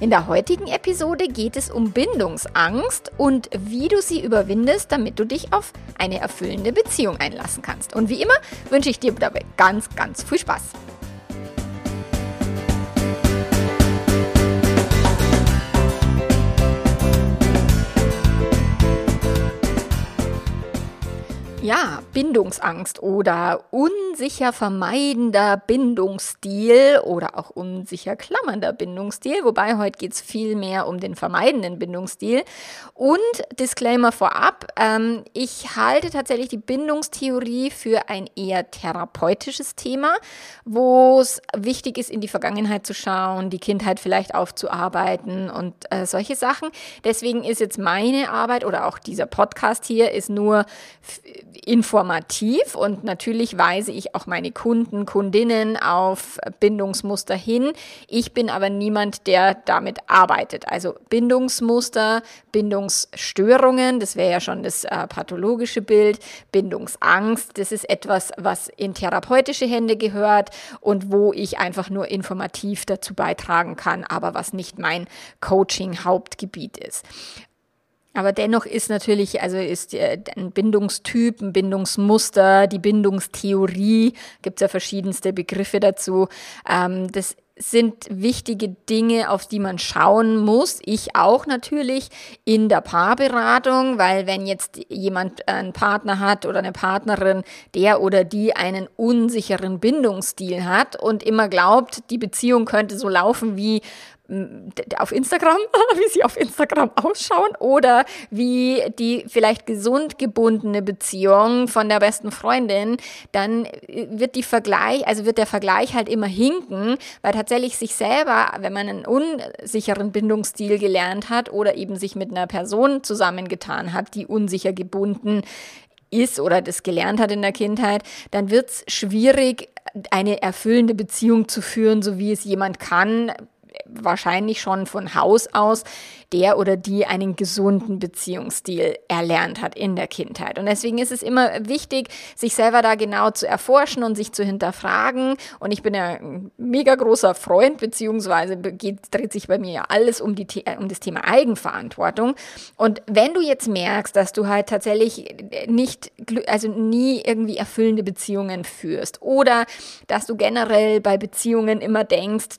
In der heutigen Episode geht es um Bindungsangst und wie du sie überwindest, damit du dich auf eine erfüllende Beziehung einlassen kannst. Und wie immer wünsche ich dir dabei ganz, ganz viel Spaß. Ja, Bindungsangst oder unsicher vermeidender Bindungsstil oder auch unsicher klammernder Bindungsstil, wobei heute geht es viel mehr um den vermeidenden Bindungsstil. Und Disclaimer vorab, ähm, ich halte tatsächlich die Bindungstheorie für ein eher therapeutisches Thema, wo es wichtig ist, in die Vergangenheit zu schauen, die Kindheit vielleicht aufzuarbeiten und äh, solche Sachen. Deswegen ist jetzt meine Arbeit oder auch dieser Podcast hier ist nur informativ und natürlich weise ich auch meine Kunden, Kundinnen auf Bindungsmuster hin. Ich bin aber niemand, der damit arbeitet. Also Bindungsmuster, Bindungsstörungen, das wäre ja schon das äh, pathologische Bild, Bindungsangst, das ist etwas, was in therapeutische Hände gehört und wo ich einfach nur informativ dazu beitragen kann, aber was nicht mein Coaching-Hauptgebiet ist. Aber dennoch ist natürlich, also ist äh, ein Bindungstyp, ein Bindungsmuster, die Bindungstheorie, gibt es ja verschiedenste Begriffe dazu. Ähm, das sind wichtige Dinge, auf die man schauen muss. Ich auch natürlich in der Paarberatung, weil wenn jetzt jemand einen Partner hat oder eine Partnerin, der oder die einen unsicheren Bindungsstil hat und immer glaubt, die Beziehung könnte so laufen wie auf Instagram, wie sie auf Instagram ausschauen oder wie die vielleicht gesund gebundene Beziehung von der besten Freundin, dann wird die Vergleich, also wird der Vergleich halt immer hinken, weil tatsächlich sich selber, wenn man einen unsicheren Bindungsstil gelernt hat oder eben sich mit einer Person zusammengetan hat, die unsicher gebunden ist oder das gelernt hat in der Kindheit, dann wird es schwierig, eine erfüllende Beziehung zu führen, so wie es jemand kann, wahrscheinlich schon von Haus aus der oder die einen gesunden Beziehungsstil erlernt hat in der Kindheit. Und deswegen ist es immer wichtig, sich selber da genau zu erforschen und sich zu hinterfragen. Und ich bin ja ein mega großer Freund, beziehungsweise geht, dreht sich bei mir ja alles um, die, um das Thema Eigenverantwortung. Und wenn du jetzt merkst, dass du halt tatsächlich nicht, also nie irgendwie erfüllende Beziehungen führst oder dass du generell bei Beziehungen immer denkst,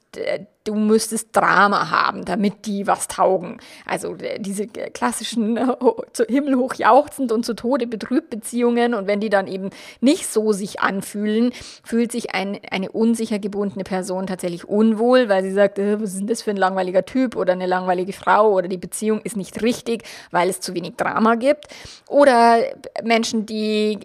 du müsstest Drama haben, damit die was taugen. Also äh, diese klassischen äh, zu Himmel hoch jauchzend und zu Tode betrübt Beziehungen und wenn die dann eben nicht so sich anfühlen, fühlt sich ein, eine unsicher gebundene Person tatsächlich unwohl, weil sie sagt, äh, was ist denn das für ein langweiliger Typ oder eine langweilige Frau oder die Beziehung ist nicht richtig, weil es zu wenig Drama gibt. Oder Menschen, die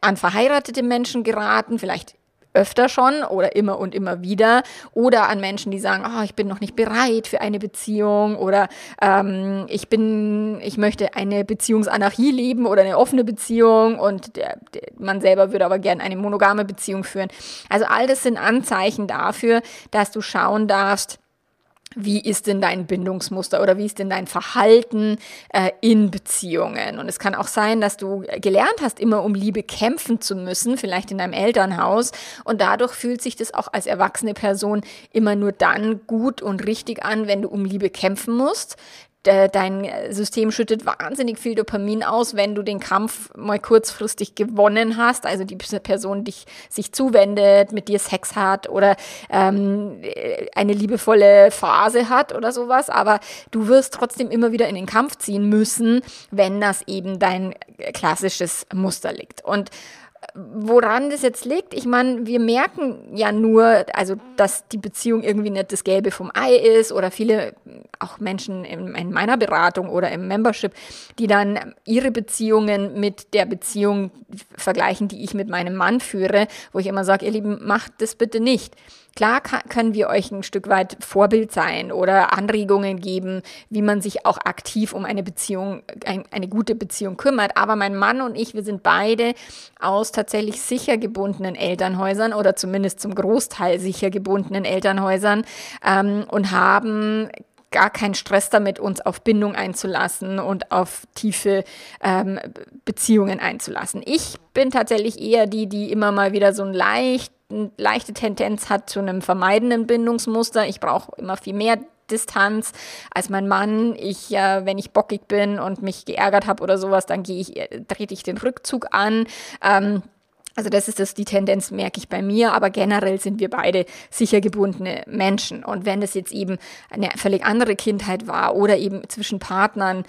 an verheiratete Menschen geraten, vielleicht öfter schon oder immer und immer wieder. Oder an Menschen, die sagen, oh, ich bin noch nicht bereit für eine Beziehung. Oder ähm, ich bin, ich möchte eine Beziehungsanarchie leben oder eine offene Beziehung. Und der, der, man selber würde aber gerne eine monogame Beziehung führen. Also all das sind Anzeichen dafür, dass du schauen darfst, wie ist denn dein Bindungsmuster oder wie ist denn dein Verhalten äh, in Beziehungen? Und es kann auch sein, dass du gelernt hast, immer um Liebe kämpfen zu müssen, vielleicht in deinem Elternhaus. Und dadurch fühlt sich das auch als erwachsene Person immer nur dann gut und richtig an, wenn du um Liebe kämpfen musst dein System schüttet wahnsinnig viel Dopamin aus, wenn du den Kampf mal kurzfristig gewonnen hast, also die Person dich sich zuwendet, mit dir Sex hat oder ähm, eine liebevolle Phase hat oder sowas, aber du wirst trotzdem immer wieder in den Kampf ziehen müssen, wenn das eben dein klassisches Muster liegt. Und woran das jetzt liegt, ich meine, wir merken ja nur, also dass die Beziehung irgendwie nicht das Gelbe vom Ei ist oder viele, auch Menschen in, in, meiner Beratung oder im Membership, die dann ihre Beziehungen mit der Beziehung vergleichen, die ich mit meinem Mann führe, wo ich immer sage, ihr Lieben, macht das bitte nicht. Klar können wir euch ein Stück weit Vorbild sein oder Anregungen geben, wie man sich auch aktiv um eine Beziehung, ein, eine gute Beziehung kümmert. Aber mein Mann und ich, wir sind beide aus tatsächlich sicher gebundenen Elternhäusern oder zumindest zum Großteil sicher gebundenen Elternhäusern ähm, und haben gar keinen Stress damit, uns auf Bindung einzulassen und auf tiefe ähm, Beziehungen einzulassen. Ich bin tatsächlich eher die, die immer mal wieder so ein leicht, eine leichte Tendenz hat zu einem vermeidenden Bindungsmuster. Ich brauche immer viel mehr Distanz als mein Mann. Ich, äh, wenn ich bockig bin und mich geärgert habe oder sowas, dann gehe ich, äh, trete ich den Rückzug an. Ähm, also das ist das, die Tendenz, merke ich bei mir, aber generell sind wir beide sicher gebundene Menschen. Und wenn es jetzt eben eine völlig andere Kindheit war oder eben zwischen Partnern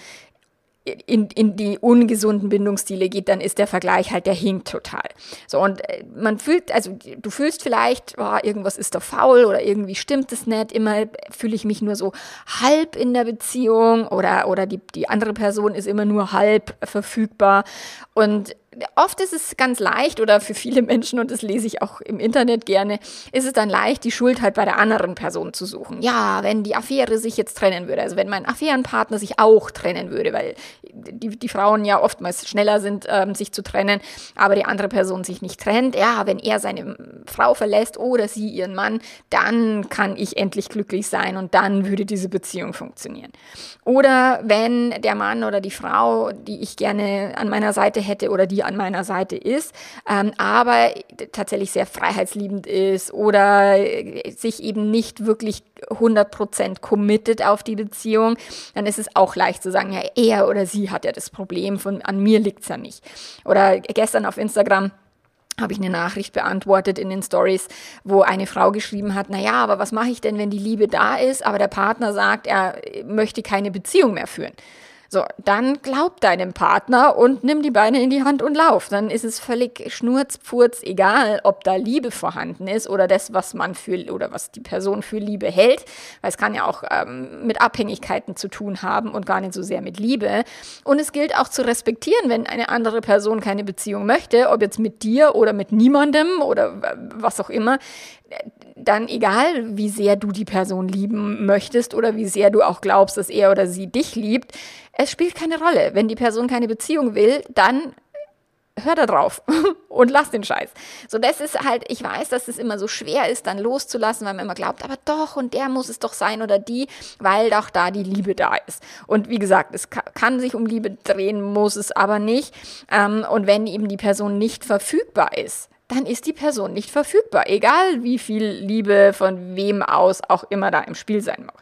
in, in die ungesunden Bindungsstile geht, dann ist der Vergleich halt, der hinkt total. So, und äh, man fühlt, also du fühlst vielleicht, oh, irgendwas ist doch faul oder irgendwie stimmt es nicht, immer fühle ich mich nur so halb in der Beziehung oder, oder die, die andere Person ist immer nur halb verfügbar. Und oft ist es ganz leicht oder für viele Menschen, und das lese ich auch im Internet gerne, ist es dann leicht, die Schuld halt bei der anderen Person zu suchen. Ja, wenn die Affäre sich jetzt trennen würde, also wenn mein Affärenpartner sich auch trennen würde, weil die, die Frauen ja oftmals schneller sind, ähm, sich zu trennen, aber die andere Person sich nicht trennt, ja, wenn er seine Frau verlässt oder sie ihren Mann, dann kann ich endlich glücklich sein und dann würde diese Beziehung funktionieren. Oder wenn der Mann oder die Frau, die ich gerne an meiner Seite hätte oder die an meiner Seite ist, ähm, aber tatsächlich sehr freiheitsliebend ist oder sich eben nicht wirklich 100% committed auf die Beziehung, dann ist es auch leicht zu sagen, ja, er oder sie hat ja das Problem, von, an mir liegt es ja nicht. Oder gestern auf Instagram habe ich eine Nachricht beantwortet in den Stories, wo eine Frau geschrieben hat, naja, aber was mache ich denn, wenn die Liebe da ist, aber der Partner sagt, er möchte keine Beziehung mehr führen? So, dann glaub deinem Partner und nimm die Beine in die Hand und lauf. Dann ist es völlig schnurzpfurz egal, ob da Liebe vorhanden ist oder das, was man für oder was die Person für Liebe hält. Weil es kann ja auch ähm, mit Abhängigkeiten zu tun haben und gar nicht so sehr mit Liebe. Und es gilt auch zu respektieren, wenn eine andere Person keine Beziehung möchte, ob jetzt mit dir oder mit niemandem oder was auch immer dann egal, wie sehr du die Person lieben möchtest oder wie sehr du auch glaubst, dass er oder sie dich liebt, es spielt keine Rolle. Wenn die Person keine Beziehung will, dann hör da drauf und lass den Scheiß. So, das ist halt, ich weiß, dass es immer so schwer ist, dann loszulassen, weil man immer glaubt, aber doch, und der muss es doch sein oder die, weil doch da die Liebe da ist. Und wie gesagt, es kann sich um Liebe drehen, muss es aber nicht. Ähm, und wenn eben die Person nicht verfügbar ist, dann ist die Person nicht verfügbar, egal wie viel Liebe von wem aus auch immer da im Spiel sein mag.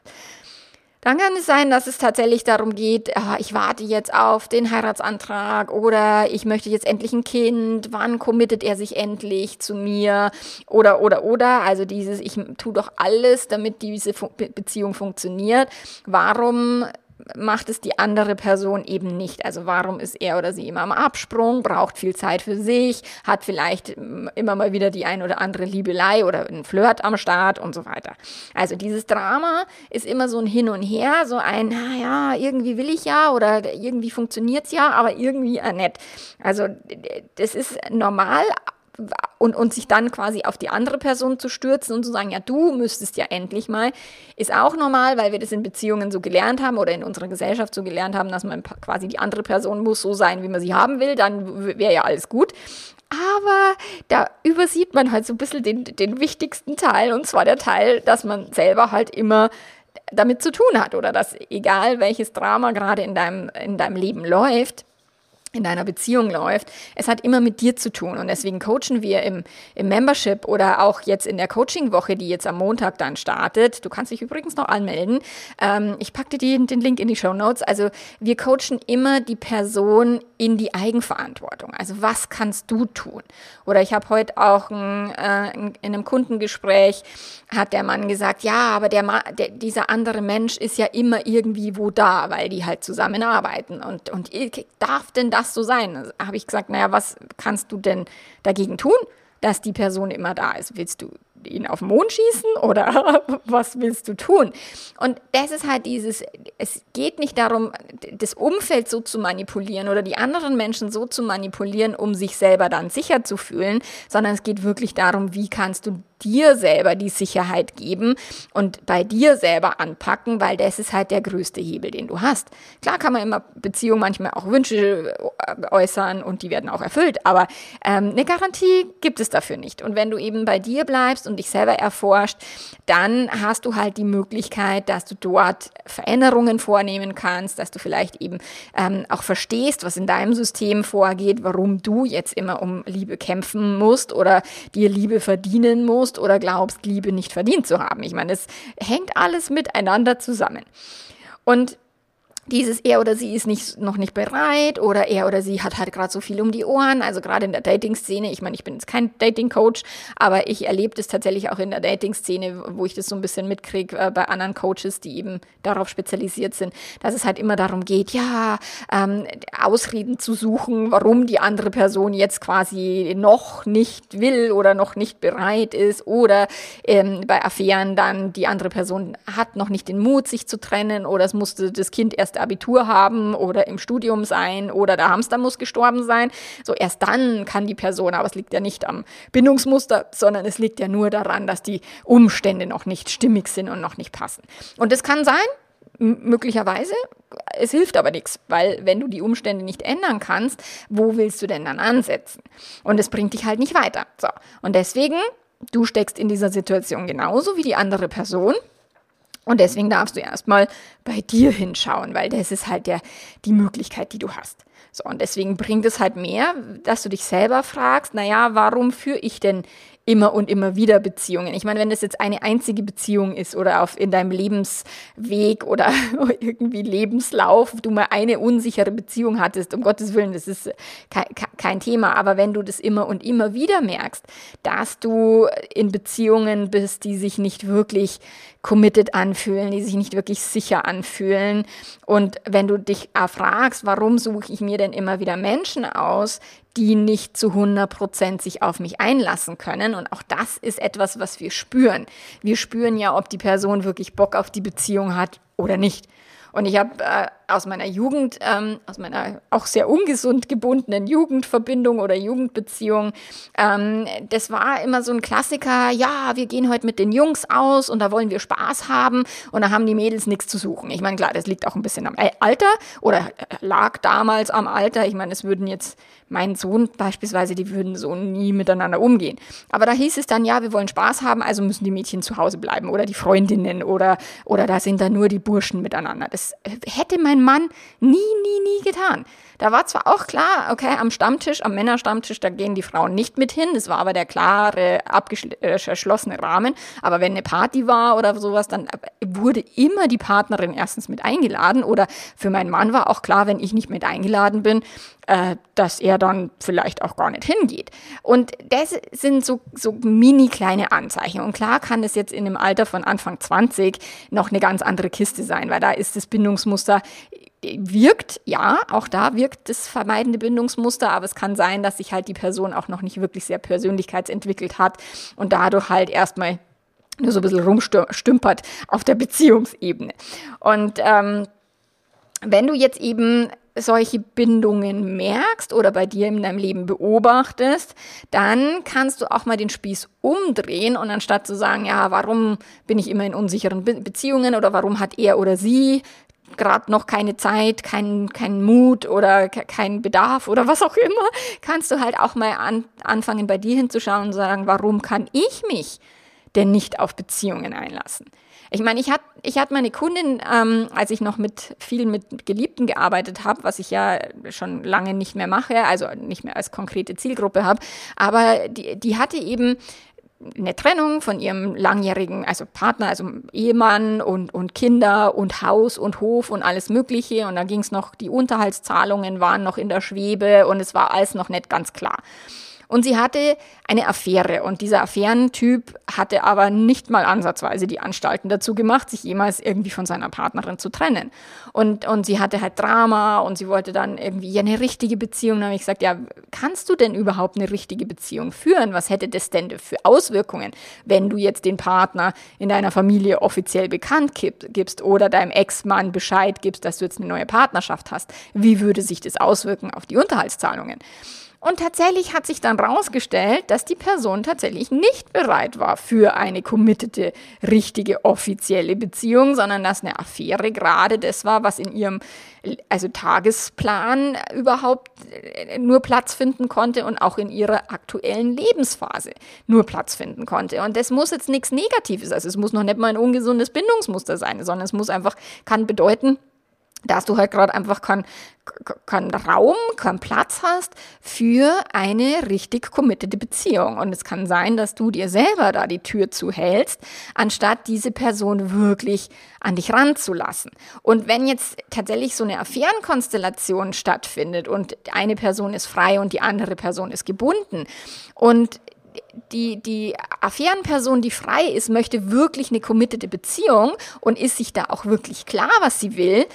Dann kann es sein, dass es tatsächlich darum geht, ah, ich warte jetzt auf den Heiratsantrag oder ich möchte jetzt endlich ein Kind, wann committet er sich endlich zu mir? Oder oder oder, also dieses, ich tue doch alles, damit diese Beziehung funktioniert. Warum macht es die andere Person eben nicht. Also warum ist er oder sie immer am Absprung, braucht viel Zeit für sich, hat vielleicht ähm, immer mal wieder die ein oder andere Liebelei oder ein Flirt am Start und so weiter. Also dieses Drama ist immer so ein Hin und Her, so ein, naja, irgendwie will ich ja oder irgendwie funktioniert es ja, aber irgendwie äh, nett. Also das ist normal, und, und sich dann quasi auf die andere Person zu stürzen und zu sagen, ja, du müsstest ja endlich mal, ist auch normal, weil wir das in Beziehungen so gelernt haben oder in unserer Gesellschaft so gelernt haben, dass man quasi die andere Person muss so sein, wie man sie haben will, dann wäre ja alles gut. Aber da übersieht man halt so ein bisschen den, den wichtigsten Teil, und zwar der Teil, dass man selber halt immer damit zu tun hat oder dass egal welches Drama gerade in deinem, in deinem Leben läuft, in deiner Beziehung läuft. Es hat immer mit dir zu tun und deswegen coachen wir im, im Membership oder auch jetzt in der Coaching-Woche, die jetzt am Montag dann startet. Du kannst dich übrigens noch anmelden. Ähm, ich packte dir den Link in die Show Notes. Also wir coachen immer die Person in die Eigenverantwortung. Also was kannst du tun? Oder ich habe heute auch ein, äh, in einem Kundengespräch hat der Mann gesagt, ja, aber der, der dieser andere Mensch ist ja immer irgendwie wo da, weil die halt zusammenarbeiten und und darf denn das so sein? Also habe ich gesagt, naja, was kannst du denn dagegen tun, dass die Person immer da ist? Willst du ihn auf den Mond schießen oder was willst du tun? Und das ist halt dieses, es geht nicht darum, das Umfeld so zu manipulieren oder die anderen Menschen so zu manipulieren, um sich selber dann sicher zu fühlen, sondern es geht wirklich darum, wie kannst du dir selber die Sicherheit geben und bei dir selber anpacken, weil das ist halt der größte Hebel, den du hast. Klar kann man immer Beziehungen manchmal auch Wünsche äh, äußern und die werden auch erfüllt, aber ähm, eine Garantie gibt es dafür nicht. Und wenn du eben bei dir bleibst und dich selber erforscht, dann hast du halt die Möglichkeit, dass du dort Veränderungen vornehmen kannst, dass du vielleicht eben ähm, auch verstehst, was in deinem System vorgeht, warum du jetzt immer um Liebe kämpfen musst oder dir Liebe verdienen musst oder glaubst, Liebe nicht verdient zu haben. Ich meine, es hängt alles miteinander zusammen. Und dieses er oder sie ist nicht, noch nicht bereit oder er oder sie hat halt gerade so viel um die Ohren. Also gerade in der Dating-Szene, ich meine, ich bin jetzt kein Dating-Coach, aber ich erlebe das tatsächlich auch in der Dating-Szene, wo ich das so ein bisschen mitkriege äh, bei anderen Coaches, die eben darauf spezialisiert sind, dass es halt immer darum geht, ja, ähm, Ausreden zu suchen, warum die andere Person jetzt quasi noch nicht will oder noch nicht bereit ist oder ähm, bei Affären dann die andere Person hat noch nicht den Mut, sich zu trennen oder es musste das Kind erst Abitur haben oder im Studium sein oder der Hamster muss gestorben sein. So erst dann kann die Person, aber es liegt ja nicht am Bindungsmuster, sondern es liegt ja nur daran, dass die Umstände noch nicht stimmig sind und noch nicht passen. Und das kann sein, möglicherweise. Es hilft aber nichts, weil wenn du die Umstände nicht ändern kannst, wo willst du denn dann ansetzen? Und es bringt dich halt nicht weiter. So. Und deswegen, du steckst in dieser Situation genauso wie die andere Person. Und deswegen darfst du erstmal bei dir hinschauen, weil das ist halt der, die Möglichkeit, die du hast. So, und deswegen bringt es halt mehr, dass du dich selber fragst, naja, warum führe ich denn immer und immer wieder Beziehungen. Ich meine, wenn das jetzt eine einzige Beziehung ist oder auf in deinem Lebensweg oder irgendwie Lebenslauf du mal eine unsichere Beziehung hattest, um Gottes Willen, das ist kein, kein Thema. Aber wenn du das immer und immer wieder merkst, dass du in Beziehungen bist, die sich nicht wirklich committed anfühlen, die sich nicht wirklich sicher anfühlen. Und wenn du dich fragst, warum suche ich mir denn immer wieder Menschen aus, die nicht zu 100 Prozent sich auf mich einlassen können. Und auch das ist etwas, was wir spüren. Wir spüren ja, ob die Person wirklich Bock auf die Beziehung hat oder nicht. Und ich habe äh, aus meiner Jugend, ähm, aus meiner auch sehr ungesund gebundenen Jugendverbindung oder Jugendbeziehung, ähm, das war immer so ein Klassiker, ja, wir gehen heute mit den Jungs aus und da wollen wir Spaß haben und da haben die Mädels nichts zu suchen. Ich meine, klar, das liegt auch ein bisschen am Alter oder äh, lag damals am Alter. Ich meine, es würden jetzt mein Sohn beispielsweise, die würden so nie miteinander umgehen. Aber da hieß es dann, ja, wir wollen Spaß haben, also müssen die Mädchen zu Hause bleiben oder die Freundinnen oder, oder da sind dann nur die Burschen miteinander. Das hätte mein Mann nie, nie, nie getan. Da war zwar auch klar, okay, am Stammtisch, am Männerstammtisch, da gehen die Frauen nicht mit hin. Das war aber der klare, abgeschlossene äh, Rahmen. Aber wenn eine Party war oder sowas, dann wurde immer die Partnerin erstens mit eingeladen. Oder für meinen Mann war auch klar, wenn ich nicht mit eingeladen bin, äh, dass er dann vielleicht auch gar nicht hingeht. Und das sind so, so mini kleine Anzeichen. Und klar kann das jetzt in dem Alter von Anfang 20 noch eine ganz andere Kiste sein, weil da ist das Bindungsmuster wirkt, ja, auch da wirkt das vermeidende Bindungsmuster, aber es kann sein, dass sich halt die Person auch noch nicht wirklich sehr persönlichkeitsentwickelt hat und dadurch halt erstmal nur so ein bisschen rumstümpert auf der Beziehungsebene. Und ähm, wenn du jetzt eben solche Bindungen merkst oder bei dir in deinem Leben beobachtest, dann kannst du auch mal den Spieß umdrehen und anstatt zu sagen, ja, warum bin ich immer in unsicheren Be Beziehungen oder warum hat er oder sie gerade noch keine Zeit, keinen kein Mut oder keinen Bedarf oder was auch immer, kannst du halt auch mal an, anfangen, bei dir hinzuschauen und sagen, warum kann ich mich denn nicht auf Beziehungen einlassen? Ich meine, ich hatte ich hatte meine Kundin, ähm, als ich noch mit viel mit Geliebten gearbeitet habe, was ich ja schon lange nicht mehr mache, also nicht mehr als konkrete Zielgruppe habe, aber die, die hatte eben eine Trennung von ihrem langjährigen, also Partner, also Ehemann und, und Kinder und Haus und Hof und alles Mögliche. Und da ging es noch, die Unterhaltszahlungen waren noch in der Schwebe und es war alles noch nicht ganz klar. Und sie hatte eine Affäre und dieser Affärentyp hatte aber nicht mal ansatzweise die Anstalten dazu gemacht, sich jemals irgendwie von seiner Partnerin zu trennen. Und, und sie hatte halt Drama und sie wollte dann irgendwie eine richtige Beziehung. Da habe ich gesagt, ja, kannst du denn überhaupt eine richtige Beziehung führen? Was hätte das denn für Auswirkungen, wenn du jetzt den Partner in deiner Familie offiziell bekannt gibst oder deinem Ex-Mann Bescheid gibst, dass du jetzt eine neue Partnerschaft hast? Wie würde sich das auswirken auf die Unterhaltszahlungen? Und tatsächlich hat sich dann rausgestellt, dass die Person tatsächlich nicht bereit war für eine committete, richtige, offizielle Beziehung, sondern dass eine Affäre gerade das war, was in ihrem also Tagesplan überhaupt äh, nur Platz finden konnte und auch in ihrer aktuellen Lebensphase nur Platz finden konnte. Und das muss jetzt nichts Negatives, also es muss noch nicht mal ein ungesundes Bindungsmuster sein, sondern es muss einfach, kann bedeuten, dass du halt gerade einfach keinen kein Raum, keinen Platz hast für eine richtig committete Beziehung. Und es kann sein, dass du dir selber da die Tür zuhältst, anstatt diese Person wirklich an dich ranzulassen. Und wenn jetzt tatsächlich so eine Affärenkonstellation stattfindet und eine Person ist frei und die andere Person ist gebunden und die, die Affärenperson, die frei ist, möchte wirklich eine committete Beziehung und ist sich da auch wirklich klar, was sie will,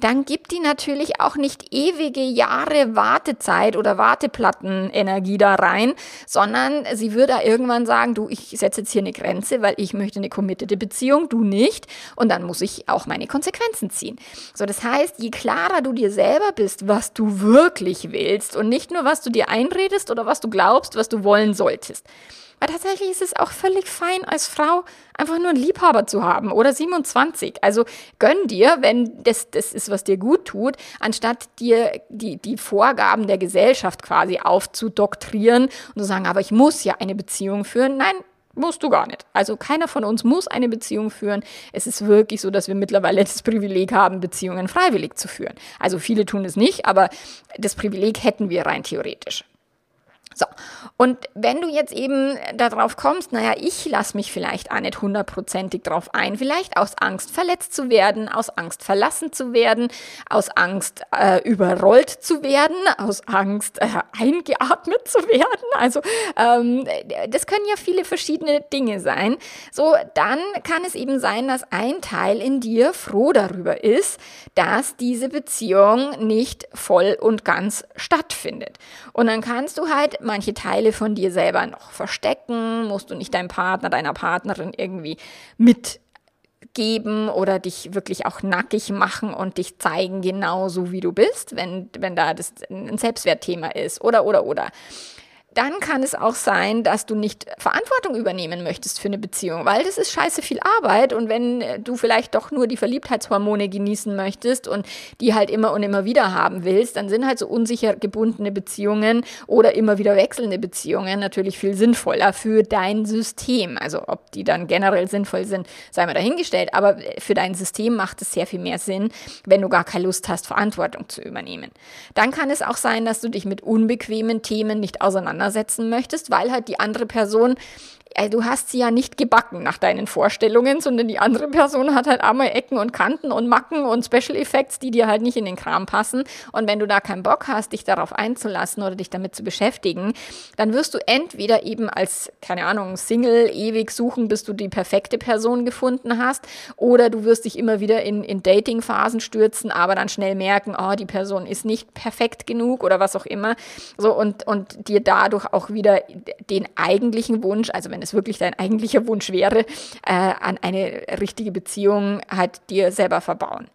dann gibt die natürlich auch nicht ewige Jahre Wartezeit oder Warteplattenenergie da rein, sondern sie würde irgendwann sagen, du, ich setze jetzt hier eine Grenze, weil ich möchte eine committete Beziehung, du nicht. Und dann muss ich auch meine Konsequenzen ziehen. So, das heißt, je klarer du dir selber bist, was du wirklich willst und nicht nur, was du dir einredest oder was du glaubst, was du wollen solltest, weil tatsächlich ist es auch völlig fein, als Frau einfach nur einen Liebhaber zu haben oder 27. Also gönn dir, wenn das, das ist, was dir gut tut, anstatt dir die, die Vorgaben der Gesellschaft quasi aufzudoktrieren und zu sagen, aber ich muss ja eine Beziehung führen. Nein, musst du gar nicht. Also keiner von uns muss eine Beziehung führen. Es ist wirklich so, dass wir mittlerweile das Privileg haben, Beziehungen freiwillig zu führen. Also viele tun es nicht, aber das Privileg hätten wir rein theoretisch. So, und wenn du jetzt eben darauf kommst, naja, ich lasse mich vielleicht auch nicht hundertprozentig drauf ein, vielleicht aus Angst verletzt zu werden, aus Angst verlassen zu werden, aus Angst äh, überrollt zu werden, aus Angst äh, eingeatmet zu werden, also ähm, das können ja viele verschiedene Dinge sein, so dann kann es eben sein, dass ein Teil in dir froh darüber ist, dass diese Beziehung nicht voll und ganz stattfindet. Und dann kannst du halt manche Teile von dir selber noch verstecken, musst du nicht deinem Partner, deiner Partnerin irgendwie mitgeben oder dich wirklich auch nackig machen und dich zeigen genauso wie du bist, wenn, wenn da das ein Selbstwertthema ist oder oder oder dann kann es auch sein, dass du nicht Verantwortung übernehmen möchtest für eine Beziehung, weil das ist scheiße viel Arbeit und wenn äh, du vielleicht doch nur die Verliebtheitshormone genießen möchtest und die halt immer und immer wieder haben willst, dann sind halt so unsicher gebundene Beziehungen oder immer wieder wechselnde Beziehungen natürlich viel sinnvoller für dein System. Also ob die dann generell sinnvoll sind, sei mal dahingestellt, aber für dein System macht es sehr viel mehr Sinn, wenn du gar keine Lust hast, Verantwortung zu übernehmen. Dann kann es auch sein, dass du dich mit unbequemen Themen nicht auseinandersetzt auseinandersetzen möchtest, weil halt die andere Person du hast sie ja nicht gebacken nach deinen Vorstellungen, sondern die andere Person hat halt einmal Ecken und Kanten und Macken und Special Effects, die dir halt nicht in den Kram passen. Und wenn du da keinen Bock hast, dich darauf einzulassen oder dich damit zu beschäftigen, dann wirst du entweder eben als, keine Ahnung, Single ewig suchen, bis du die perfekte Person gefunden hast, oder du wirst dich immer wieder in, in Dating-Phasen stürzen, aber dann schnell merken, oh, die Person ist nicht perfekt genug oder was auch immer. So, und, und dir dadurch auch wieder den eigentlichen Wunsch, also wenn wenn es wirklich dein eigentlicher Wunsch wäre, äh, an eine richtige Beziehung halt dir selber verbauen.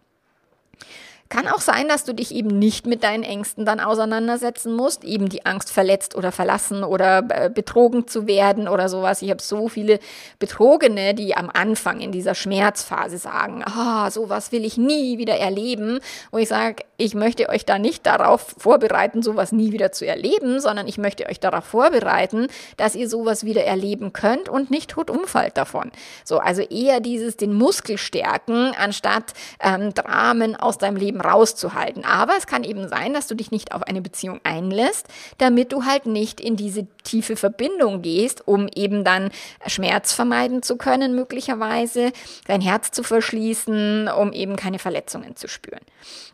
Kann auch sein, dass du dich eben nicht mit deinen Ängsten dann auseinandersetzen musst, eben die Angst verletzt oder verlassen oder äh, betrogen zu werden oder sowas. Ich habe so viele Betrogene, die am Anfang in dieser Schmerzphase sagen, ah, oh, sowas will ich nie wieder erleben. Wo ich sage, ich möchte euch da nicht darauf vorbereiten, sowas nie wieder zu erleben, sondern ich möchte euch darauf vorbereiten, dass ihr sowas wieder erleben könnt und nicht tot umfallt davon. So, also eher dieses den Muskel stärken, anstatt ähm, Dramen aus deinem Leben rauszuhalten. Aber es kann eben sein, dass du dich nicht auf eine Beziehung einlässt, damit du halt nicht in diese tiefe Verbindung gehst, um eben dann Schmerz vermeiden zu können, möglicherweise, dein Herz zu verschließen, um eben keine Verletzungen zu spüren.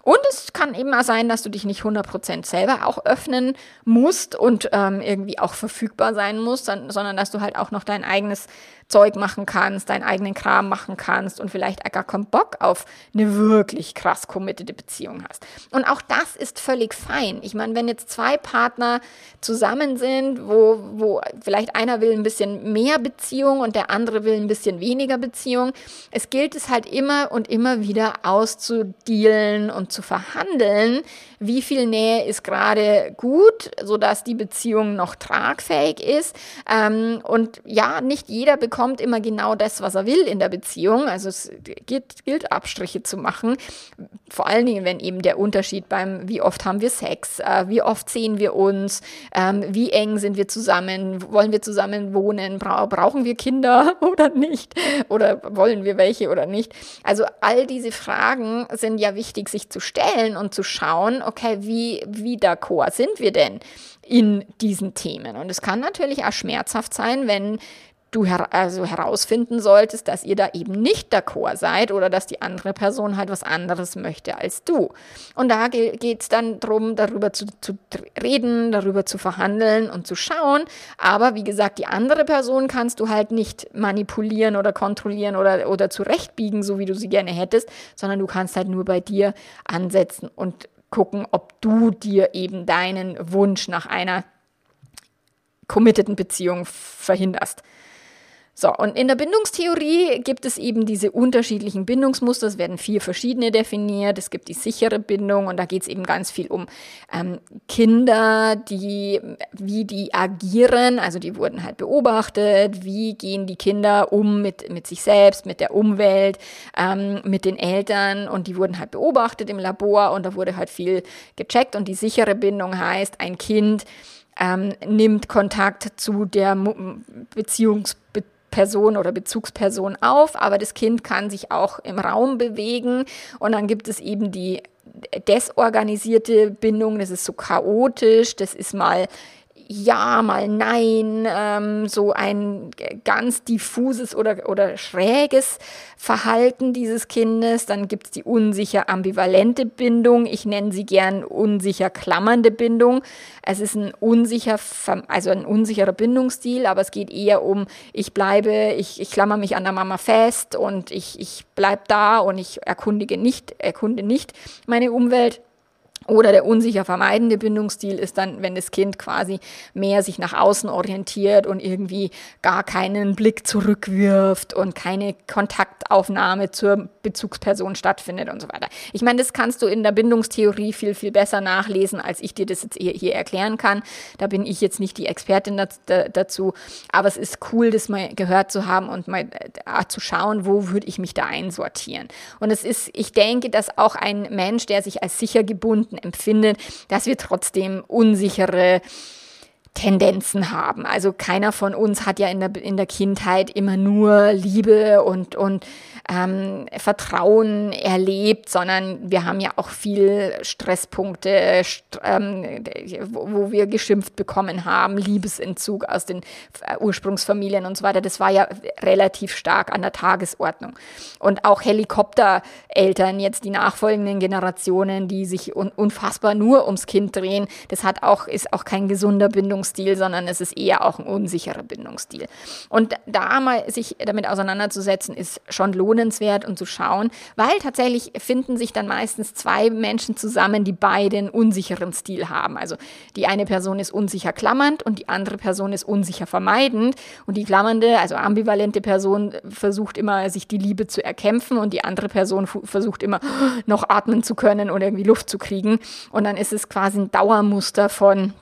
Und es kann eben auch sein, dass du dich nicht 100% selber auch öffnen musst und ähm, irgendwie auch verfügbar sein musst, sondern dass du halt auch noch dein eigenes Zeug machen kannst, deinen eigenen Kram machen kannst und vielleicht gar keinen Bock auf eine wirklich krass committede Beziehung hast. Und auch das ist völlig fein. Ich meine, wenn jetzt zwei Partner zusammen sind, wo, wo vielleicht einer will ein bisschen mehr Beziehung und der andere will ein bisschen weniger Beziehung, es gilt es halt immer und immer wieder auszudealen und zu verhandeln, wie viel Nähe ist gerade gut, sodass die Beziehung noch tragfähig ist. Ähm, und ja, nicht jeder bekommt immer genau das, was er will in der Beziehung. Also es gilt, gilt Abstriche zu machen. Vor allen Dingen, wenn eben der Unterschied beim, wie oft haben wir Sex, äh, wie oft sehen wir uns, ähm, wie eng sind wir zusammen, wollen wir zusammen wohnen, bra brauchen wir Kinder oder nicht oder wollen wir welche oder nicht. Also all diese Fragen sind ja wichtig, sich zu stellen und zu schauen, okay, wie, wie d'accord sind wir denn in diesen Themen? Und es kann natürlich auch schmerzhaft sein, wenn du her also herausfinden solltest, dass ihr da eben nicht d'accord seid oder dass die andere Person halt was anderes möchte als du. Und da geht es dann darum, darüber zu, zu reden, darüber zu verhandeln und zu schauen. Aber wie gesagt, die andere Person kannst du halt nicht manipulieren oder kontrollieren oder, oder zurechtbiegen, so wie du sie gerne hättest, sondern du kannst halt nur bei dir ansetzen und gucken, ob du dir eben deinen Wunsch nach einer committeden Beziehung verhinderst. So, und in der Bindungstheorie gibt es eben diese unterschiedlichen Bindungsmuster. Es werden vier verschiedene definiert. Es gibt die sichere Bindung und da geht es eben ganz viel um ähm, Kinder, die, wie die agieren. Also die wurden halt beobachtet. Wie gehen die Kinder um mit, mit sich selbst, mit der Umwelt, ähm, mit den Eltern und die wurden halt beobachtet im Labor und da wurde halt viel gecheckt. Und die sichere Bindung heißt, ein Kind ähm, nimmt Kontakt zu der Beziehungs Person oder Bezugsperson auf, aber das Kind kann sich auch im Raum bewegen. Und dann gibt es eben die desorganisierte Bindung, das ist so chaotisch, das ist mal ja, mal nein, ähm, so ein ganz diffuses oder, oder schräges Verhalten dieses Kindes. Dann gibt es die unsicher ambivalente Bindung. Ich nenne sie gern unsicher klammernde Bindung. Es ist ein unsicher, also ein unsicherer Bindungsstil, aber es geht eher um, ich bleibe, ich, ich klammer mich an der Mama fest und ich, ich bleib da und ich erkundige nicht, erkunde nicht meine Umwelt. Oder der unsicher vermeidende Bindungsstil ist dann, wenn das Kind quasi mehr sich nach außen orientiert und irgendwie gar keinen Blick zurückwirft und keine Kontaktaufnahme zur Bezugsperson stattfindet und so weiter. Ich meine, das kannst du in der Bindungstheorie viel, viel besser nachlesen, als ich dir das jetzt hier erklären kann. Da bin ich jetzt nicht die Expertin dazu. Aber es ist cool, das mal gehört zu haben und mal äh, zu schauen, wo würde ich mich da einsortieren. Und es ist, ich denke, dass auch ein Mensch, der sich als sicher gebunden empfindet, dass wir trotzdem unsichere Tendenzen haben. Also keiner von uns hat ja in der, in der Kindheit immer nur Liebe und, und ähm, Vertrauen erlebt, sondern wir haben ja auch viel Stresspunkte, st ähm, wo, wir geschimpft bekommen haben, Liebesentzug aus den äh, Ursprungsfamilien und so weiter. Das war ja relativ stark an der Tagesordnung. Und auch Helikoptereltern, jetzt die nachfolgenden Generationen, die sich un unfassbar nur ums Kind drehen, das hat auch, ist auch kein gesunder Bindungsstil, sondern es ist eher auch ein unsicherer Bindungsstil. Und da mal sich damit auseinanderzusetzen, ist schon lohnend lohnenswert und zu schauen, weil tatsächlich finden sich dann meistens zwei Menschen zusammen, die beide einen unsicheren Stil haben. Also die eine Person ist unsicher klammernd und die andere Person ist unsicher vermeidend. Und die klammernde, also ambivalente Person versucht immer, sich die Liebe zu erkämpfen und die andere Person versucht immer noch atmen zu können oder irgendwie Luft zu kriegen. Und dann ist es quasi ein Dauermuster von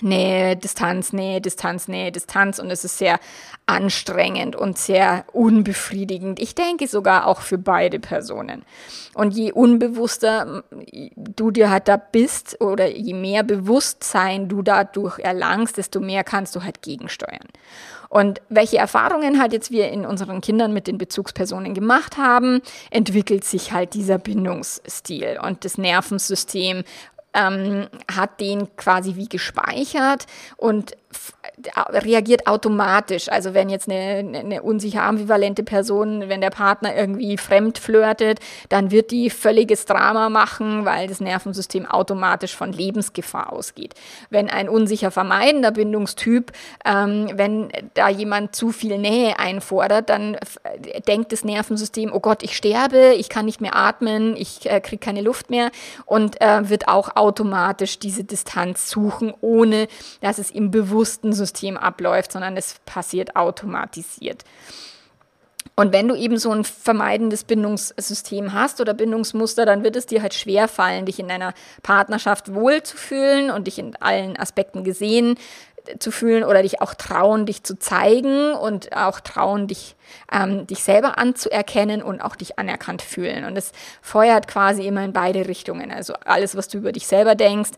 Nähe, Distanz, Nähe, Distanz, Nähe, Distanz und es ist sehr anstrengend und sehr unbefriedigend. Ich denke sogar auch für beide Personen. Und je unbewusster du dir halt da bist oder je mehr Bewusstsein du dadurch erlangst, desto mehr kannst du halt gegensteuern. Und welche Erfahrungen halt jetzt wir in unseren Kindern mit den Bezugspersonen gemacht haben, entwickelt sich halt dieser Bindungsstil und das Nervensystem ähm, hat den quasi wie gespeichert und reagiert automatisch. Also wenn jetzt eine, eine unsicher ambivalente Person, wenn der Partner irgendwie fremd flirtet, dann wird die völliges Drama machen, weil das Nervensystem automatisch von Lebensgefahr ausgeht. Wenn ein unsicher vermeidender Bindungstyp, ähm, wenn da jemand zu viel Nähe einfordert, dann denkt das Nervensystem, oh Gott, ich sterbe, ich kann nicht mehr atmen, ich äh, kriege keine Luft mehr und äh, wird auch automatisch diese Distanz suchen, ohne dass es im bewussten System abläuft, sondern es passiert automatisiert. Und wenn du eben so ein vermeidendes Bindungssystem hast oder Bindungsmuster, dann wird es dir halt schwer fallen, dich in deiner Partnerschaft wohlzufühlen und dich in allen Aspekten gesehen zu fühlen oder dich auch trauen, dich zu zeigen und auch trauen, dich, ähm, dich selber anzuerkennen und auch dich anerkannt fühlen. Und es feuert quasi immer in beide Richtungen. Also alles, was du über dich selber denkst,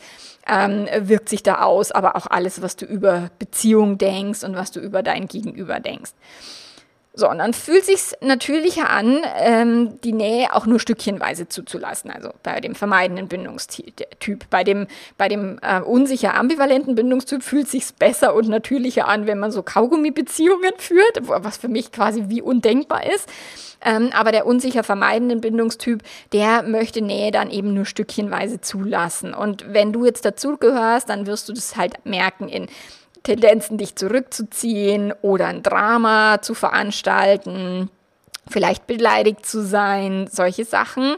ähm, wirkt sich da aus, aber auch alles, was du über Beziehung denkst und was du über dein Gegenüber denkst. So, und dann fühlt sich natürlicher an, ähm, die Nähe auch nur stückchenweise zuzulassen. Also bei dem vermeidenden Bindungstyp. Bei dem, bei dem äh, unsicher ambivalenten Bindungstyp fühlt sich besser und natürlicher an, wenn man so Kaugummi-Beziehungen führt, was für mich quasi wie undenkbar ist. Ähm, aber der unsicher vermeidenden Bindungstyp, der möchte Nähe dann eben nur stückchenweise zulassen. Und wenn du jetzt dazugehörst, dann wirst du das halt merken in Tendenzen, dich zurückzuziehen oder ein Drama zu veranstalten, vielleicht beleidigt zu sein, solche Sachen.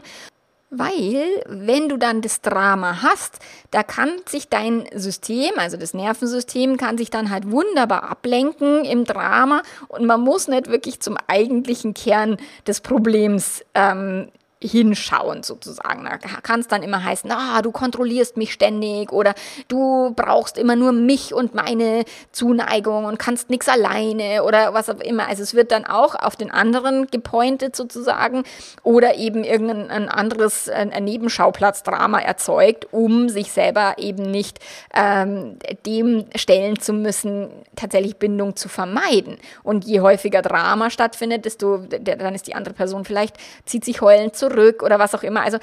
Weil, wenn du dann das Drama hast, da kann sich dein System, also das Nervensystem, kann sich dann halt wunderbar ablenken im Drama und man muss nicht wirklich zum eigentlichen Kern des Problems ähm, hinschauen sozusagen. Da kann es dann immer heißen, ah, du kontrollierst mich ständig oder du brauchst immer nur mich und meine Zuneigung und kannst nichts alleine oder was auch immer. Also es wird dann auch auf den anderen gepointet sozusagen oder eben irgendein anderes Nebenschauplatzdrama erzeugt, um sich selber eben nicht ähm, dem stellen zu müssen, tatsächlich Bindung zu vermeiden. Und je häufiger Drama stattfindet, desto dann ist die andere Person vielleicht, zieht sich heulend zurück zurück oder was auch immer. Also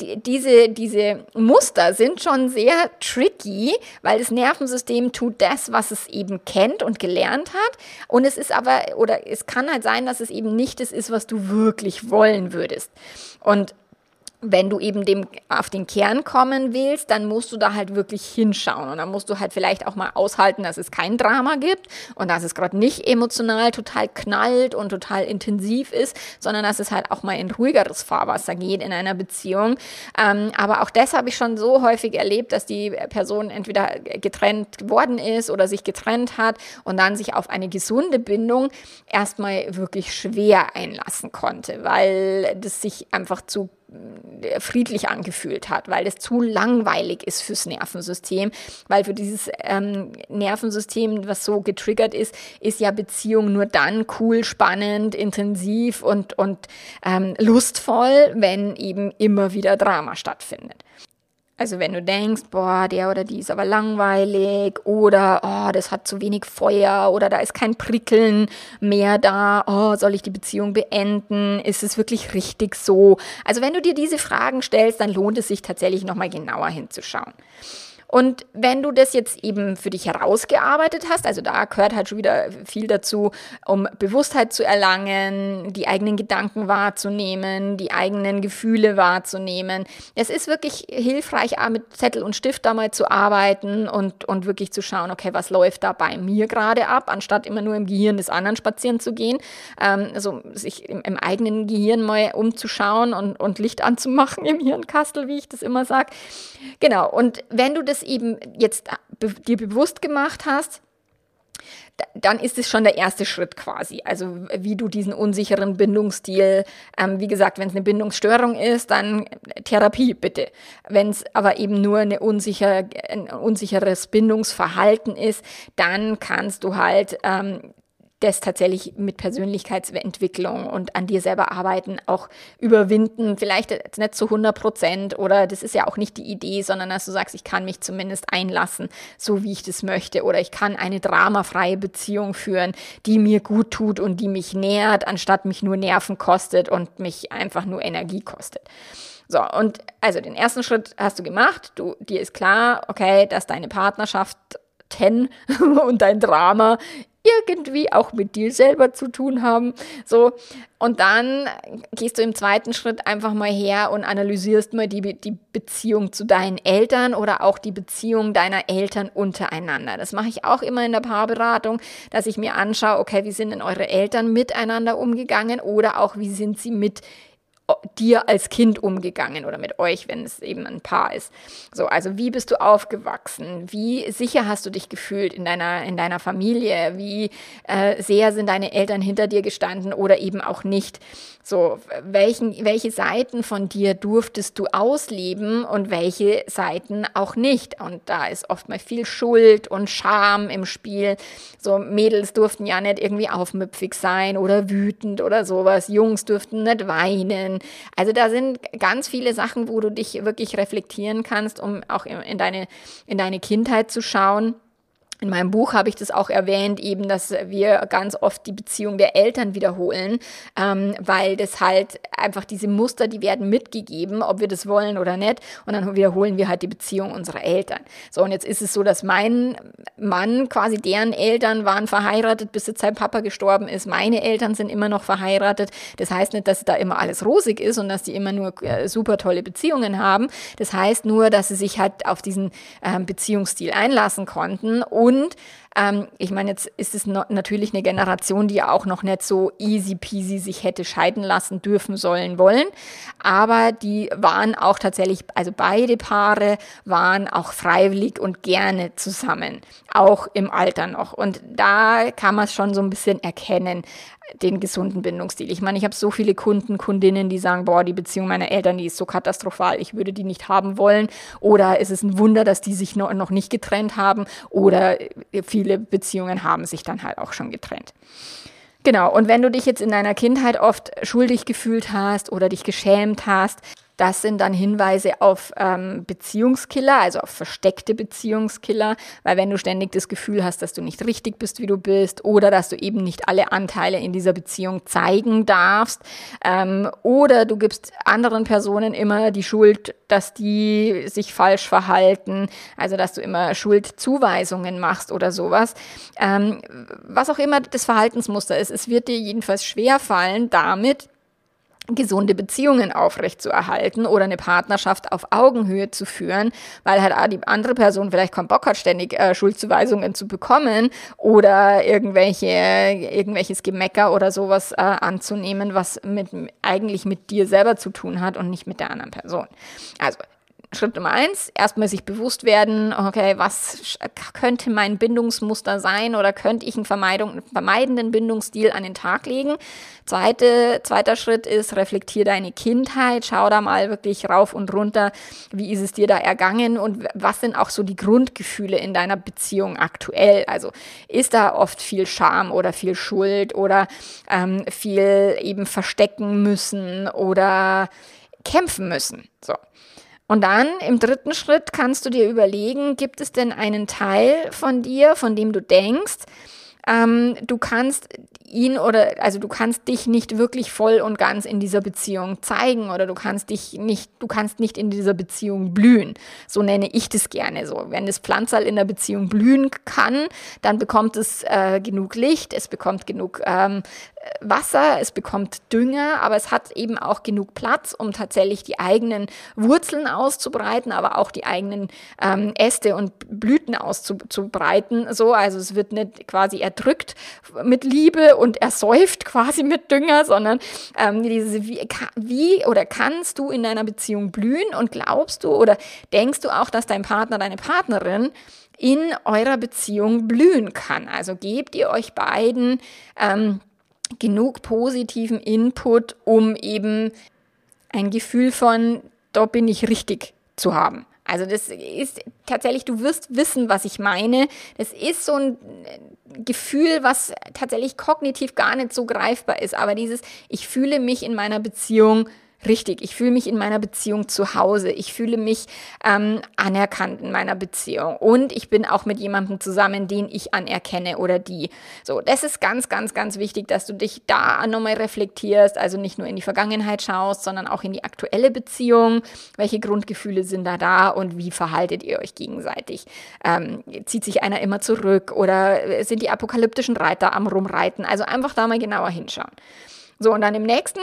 die, diese, diese Muster sind schon sehr tricky, weil das Nervensystem tut das, was es eben kennt und gelernt hat. Und es ist aber, oder es kann halt sein, dass es eben nicht das ist, was du wirklich wollen würdest. Und wenn du eben dem auf den Kern kommen willst, dann musst du da halt wirklich hinschauen und dann musst du halt vielleicht auch mal aushalten, dass es kein Drama gibt und dass es gerade nicht emotional total knallt und total intensiv ist, sondern dass es halt auch mal in ruhigeres Fahrwasser geht in einer Beziehung. Ähm, aber auch das habe ich schon so häufig erlebt, dass die Person entweder getrennt worden ist oder sich getrennt hat und dann sich auf eine gesunde Bindung erstmal wirklich schwer einlassen konnte, weil das sich einfach zu friedlich angefühlt hat, weil es zu langweilig ist fürs Nervensystem, weil für dieses ähm, Nervensystem, was so getriggert ist, ist ja Beziehung nur dann cool, spannend, intensiv und, und ähm, lustvoll, wenn eben immer wieder Drama stattfindet. Also wenn du denkst, boah, der oder die ist aber langweilig oder oh, das hat zu wenig Feuer oder da ist kein Prickeln mehr da, oh, soll ich die Beziehung beenden? Ist es wirklich richtig so? Also wenn du dir diese Fragen stellst, dann lohnt es sich tatsächlich nochmal genauer hinzuschauen. Und wenn du das jetzt eben für dich herausgearbeitet hast, also da gehört halt schon wieder viel dazu, um Bewusstheit zu erlangen, die eigenen Gedanken wahrzunehmen, die eigenen Gefühle wahrzunehmen. Es ist wirklich hilfreich, mit Zettel und Stift da mal zu arbeiten und, und wirklich zu schauen, okay, was läuft da bei mir gerade ab, anstatt immer nur im Gehirn des anderen spazieren zu gehen. Ähm, also sich im, im eigenen Gehirn mal umzuschauen und, und Licht anzumachen im Hirnkastel, wie ich das immer sage. Genau, und wenn du das das eben jetzt dir bewusst gemacht hast, dann ist es schon der erste Schritt quasi. Also wie du diesen unsicheren Bindungsstil, ähm, wie gesagt, wenn es eine Bindungsstörung ist, dann Therapie bitte. Wenn es aber eben nur eine unsicher, ein unsicheres Bindungsverhalten ist, dann kannst du halt ähm, das tatsächlich mit Persönlichkeitsentwicklung und an dir selber arbeiten auch überwinden. Vielleicht jetzt nicht zu 100 Prozent oder das ist ja auch nicht die Idee, sondern dass du sagst, ich kann mich zumindest einlassen, so wie ich das möchte. Oder ich kann eine dramafreie Beziehung führen, die mir gut tut und die mich nährt, anstatt mich nur Nerven kostet und mich einfach nur Energie kostet. So, und also den ersten Schritt hast du gemacht. Du, dir ist klar, okay, dass deine Partnerschaft Ten und dein Drama irgendwie auch mit dir selber zu tun haben. So. Und dann gehst du im zweiten Schritt einfach mal her und analysierst mal die, die Beziehung zu deinen Eltern oder auch die Beziehung deiner Eltern untereinander. Das mache ich auch immer in der Paarberatung, dass ich mir anschaue, okay, wie sind denn eure Eltern miteinander umgegangen oder auch wie sind sie mit dir als Kind umgegangen oder mit euch, wenn es eben ein Paar ist. So, also wie bist du aufgewachsen? Wie sicher hast du dich gefühlt in deiner, in deiner Familie? Wie äh, sehr sind deine Eltern hinter dir gestanden oder eben auch nicht? So, welchen, welche Seiten von dir durftest du ausleben und welche Seiten auch nicht? Und da ist oft mal viel Schuld und Scham im Spiel. So, Mädels durften ja nicht irgendwie aufmüpfig sein oder wütend oder sowas. Jungs durften nicht weinen. Also da sind ganz viele Sachen, wo du dich wirklich reflektieren kannst, um auch in deine, in deine Kindheit zu schauen. In meinem Buch habe ich das auch erwähnt, eben, dass wir ganz oft die Beziehung der Eltern wiederholen, ähm, weil das halt einfach diese Muster, die werden mitgegeben, ob wir das wollen oder nicht, und dann wiederholen wir halt die Beziehung unserer Eltern. So, und jetzt ist es so, dass mein Mann, quasi deren Eltern waren verheiratet, bis jetzt sein Papa gestorben ist. Meine Eltern sind immer noch verheiratet. Das heißt nicht, dass da immer alles rosig ist und dass die immer nur äh, super tolle Beziehungen haben. Das heißt nur, dass sie sich halt auf diesen ähm, Beziehungsstil einlassen konnten und und ähm, ich meine, jetzt ist es no natürlich eine Generation, die auch noch nicht so easy peasy sich hätte scheiden lassen dürfen, sollen, wollen. Aber die waren auch tatsächlich, also beide Paare waren auch freiwillig und gerne zusammen, auch im Alter noch. Und da kann man es schon so ein bisschen erkennen den gesunden Bindungsstil. Ich meine, ich habe so viele Kunden, Kundinnen, die sagen, boah, die Beziehung meiner Eltern, die ist so katastrophal, ich würde die nicht haben wollen. Oder ist es ein Wunder, dass die sich noch, nicht getrennt haben. Oder viele Beziehungen haben sich dann halt auch schon getrennt. Genau, und wenn du dich jetzt in deiner Kindheit oft schuldig gefühlt hast oder dich geschämt hast, das sind dann Hinweise auf ähm, Beziehungskiller, also auf versteckte Beziehungskiller, weil wenn du ständig das Gefühl hast, dass du nicht richtig bist, wie du bist, oder dass du eben nicht alle Anteile in dieser Beziehung zeigen darfst, ähm, oder du gibst anderen Personen immer die Schuld, dass die sich falsch verhalten, also dass du immer Schuldzuweisungen machst oder sowas, ähm, was auch immer das Verhaltensmuster ist, es wird dir jedenfalls schwer fallen, damit gesunde Beziehungen aufrechtzuerhalten oder eine Partnerschaft auf Augenhöhe zu führen, weil halt die andere Person vielleicht keinen Bock hat, ständig äh, Schuldzuweisungen zu bekommen oder irgendwelche, irgendwelches Gemecker oder sowas äh, anzunehmen, was mit, eigentlich mit dir selber zu tun hat und nicht mit der anderen Person. Also Schritt Nummer eins, erstmal sich bewusst werden, okay, was könnte mein Bindungsmuster sein oder könnte ich einen, einen vermeidenden Bindungsstil an den Tag legen. Zweite, zweiter Schritt ist, reflektier deine Kindheit, schau da mal wirklich rauf und runter, wie ist es dir da ergangen und was sind auch so die Grundgefühle in deiner Beziehung aktuell. Also ist da oft viel Scham oder viel Schuld oder ähm, viel eben verstecken müssen oder kämpfen müssen. So. Und dann im dritten Schritt kannst du dir überlegen, gibt es denn einen Teil von dir, von dem du denkst, ähm, du kannst ihn oder also du kannst dich nicht wirklich voll und ganz in dieser Beziehung zeigen oder du kannst dich nicht, du kannst nicht in dieser Beziehung blühen. So nenne ich das gerne so. Wenn das Pflanzerl in der Beziehung blühen kann, dann bekommt es äh, genug Licht, es bekommt genug ähm, Wasser, es bekommt Dünger, aber es hat eben auch genug Platz, um tatsächlich die eigenen Wurzeln auszubreiten, aber auch die eigenen ähm, Äste und Blüten auszubreiten. So, also es wird nicht quasi erdrückt mit Liebe und ersäuft quasi mit Dünger, sondern ähm, diese, wie, wie oder kannst du in deiner Beziehung blühen und glaubst du oder denkst du auch, dass dein Partner, deine Partnerin in eurer Beziehung blühen kann? Also gebt ihr euch beiden ähm, genug positiven Input, um eben ein Gefühl von, da bin ich richtig zu haben. Also das ist tatsächlich, du wirst wissen, was ich meine. Das ist so ein Gefühl, was tatsächlich kognitiv gar nicht so greifbar ist. Aber dieses, ich fühle mich in meiner Beziehung richtig. Ich fühle mich in meiner Beziehung zu Hause. Ich fühle mich ähm, anerkannt in meiner Beziehung. Und ich bin auch mit jemandem zusammen, den ich anerkenne oder die. So, das ist ganz, ganz, ganz wichtig, dass du dich da nochmal reflektierst. Also nicht nur in die Vergangenheit schaust, sondern auch in die aktuelle Beziehung. Welche Grundgefühle sind da da und wie verhaltet ihr euch gegenseitig? Ähm, zieht sich einer immer zurück oder sind die apokalyptischen Reiter am Rumreiten? Also einfach da mal genauer hinschauen. So, und dann im nächsten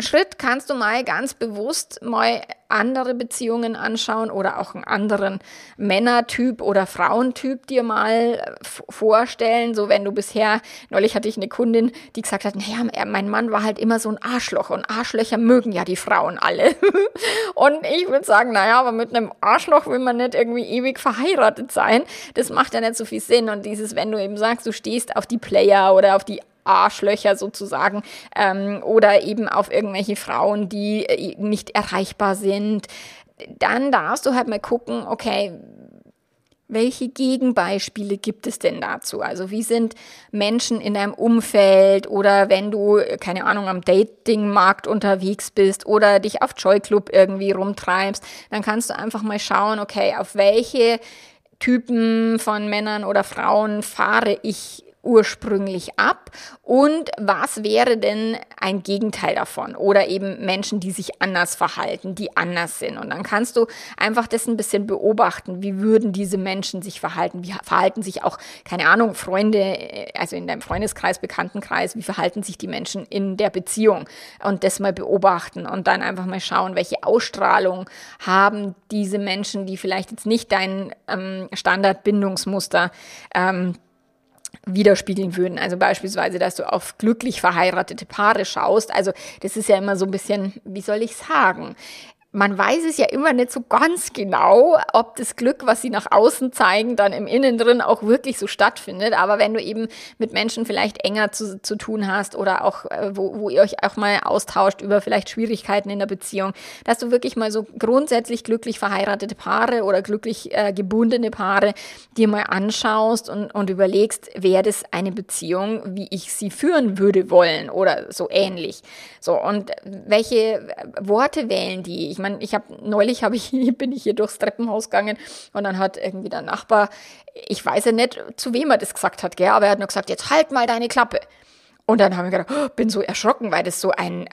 Schritt kannst du mal ganz bewusst mal andere Beziehungen anschauen oder auch einen anderen Männertyp oder Frauentyp dir mal vorstellen. So wenn du bisher, neulich hatte ich eine Kundin, die gesagt hat, naja, mein Mann war halt immer so ein Arschloch und Arschlöcher mögen ja die Frauen alle. und ich würde sagen, naja, aber mit einem Arschloch will man nicht irgendwie ewig verheiratet sein. Das macht ja nicht so viel Sinn. Und dieses, wenn du eben sagst, du stehst auf die Player oder auf die Arschlöcher sozusagen ähm, oder eben auf irgendwelche Frauen, die äh, nicht erreichbar sind, dann darfst du halt mal gucken, okay, welche Gegenbeispiele gibt es denn dazu? Also wie sind Menschen in deinem Umfeld oder wenn du, keine Ahnung, am Datingmarkt unterwegs bist oder dich auf Joy Club irgendwie rumtreibst, dann kannst du einfach mal schauen, okay, auf welche Typen von Männern oder Frauen fahre ich ursprünglich ab? Und was wäre denn ein Gegenteil davon? Oder eben Menschen, die sich anders verhalten, die anders sind. Und dann kannst du einfach das ein bisschen beobachten, wie würden diese Menschen sich verhalten, wie verhalten sich auch, keine Ahnung, Freunde, äh, also in deinem Freundeskreis, Bekanntenkreis, wie verhalten sich die Menschen in der Beziehung? Und das mal beobachten und dann einfach mal schauen, welche Ausstrahlung haben diese Menschen, die vielleicht jetzt nicht dein ähm, Standardbindungsmuster ähm, widerspiegeln würden. Also beispielsweise, dass du auf glücklich verheiratete Paare schaust. Also das ist ja immer so ein bisschen, wie soll ich sagen? Man weiß es ja immer nicht so ganz genau, ob das Glück, was sie nach außen zeigen, dann im Innen drin auch wirklich so stattfindet. Aber wenn du eben mit Menschen vielleicht enger zu, zu tun hast oder auch, äh, wo, wo ihr euch auch mal austauscht über vielleicht Schwierigkeiten in der Beziehung, dass du wirklich mal so grundsätzlich glücklich verheiratete Paare oder glücklich äh, gebundene Paare dir mal anschaust und, und überlegst, wäre das eine Beziehung, wie ich sie führen würde wollen oder so ähnlich. So, und welche Worte wählen die? Ich meine, ich habe neulich habe ich bin ich hier durchs Treppenhaus gegangen und dann hat irgendwie der Nachbar, ich weiß ja nicht, zu wem er das gesagt hat, gell, aber er hat nur gesagt, jetzt halt mal deine Klappe. Und dann habe ich gedacht, oh, bin so erschrocken, weil das so ein,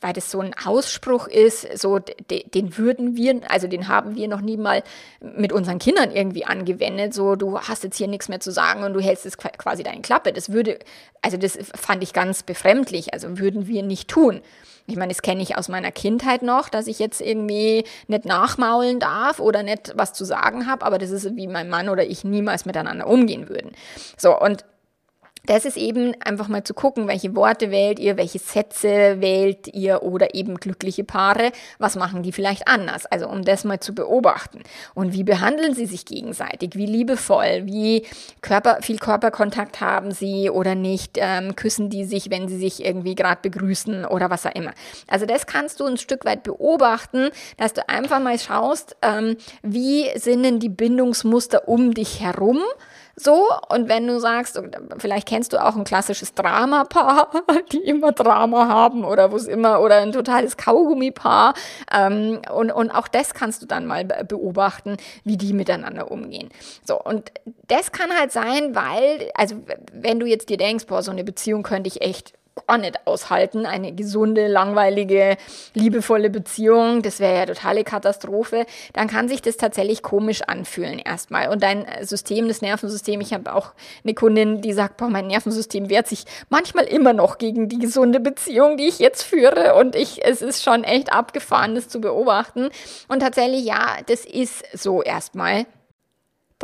weil das so ein Ausspruch ist, so den würden wir, also den haben wir noch nie mal mit unseren Kindern irgendwie angewendet. So, du hast jetzt hier nichts mehr zu sagen und du hältst jetzt quasi deine Klappe. Das würde, also das fand ich ganz befremdlich. Also würden wir nicht tun. Ich meine, das kenne ich aus meiner Kindheit noch, dass ich jetzt irgendwie nicht nachmaulen darf oder nicht was zu sagen habe, aber das ist wie mein Mann oder ich niemals miteinander umgehen würden. So, und das ist eben einfach mal zu gucken, welche Worte wählt ihr, welche Sätze wählt ihr oder eben glückliche Paare, was machen die vielleicht anders. Also um das mal zu beobachten. Und wie behandeln sie sich gegenseitig, wie liebevoll, wie Körper, viel Körperkontakt haben sie oder nicht, ähm, küssen die sich, wenn sie sich irgendwie gerade begrüßen oder was auch immer. Also das kannst du ein Stück weit beobachten, dass du einfach mal schaust, ähm, wie sind denn die Bindungsmuster um dich herum so, und wenn du sagst, vielleicht kennst du auch ein klassisches Dramapaar, die immer Drama haben oder wo es immer, oder ein totales Kaugummipaar. Ähm, und, und auch das kannst du dann mal beobachten, wie die miteinander umgehen. So, und das kann halt sein, weil, also wenn du jetzt dir denkst, boah, so eine Beziehung könnte ich echt gar nicht aushalten. Eine gesunde, langweilige, liebevolle Beziehung, das wäre ja totale Katastrophe. Dann kann sich das tatsächlich komisch anfühlen erstmal. Und dein System, das Nervensystem, ich habe auch eine Kundin, die sagt, boah, mein Nervensystem wehrt sich manchmal immer noch gegen die gesunde Beziehung, die ich jetzt führe. Und ich, es ist schon echt abgefahren, das zu beobachten. Und tatsächlich, ja, das ist so erstmal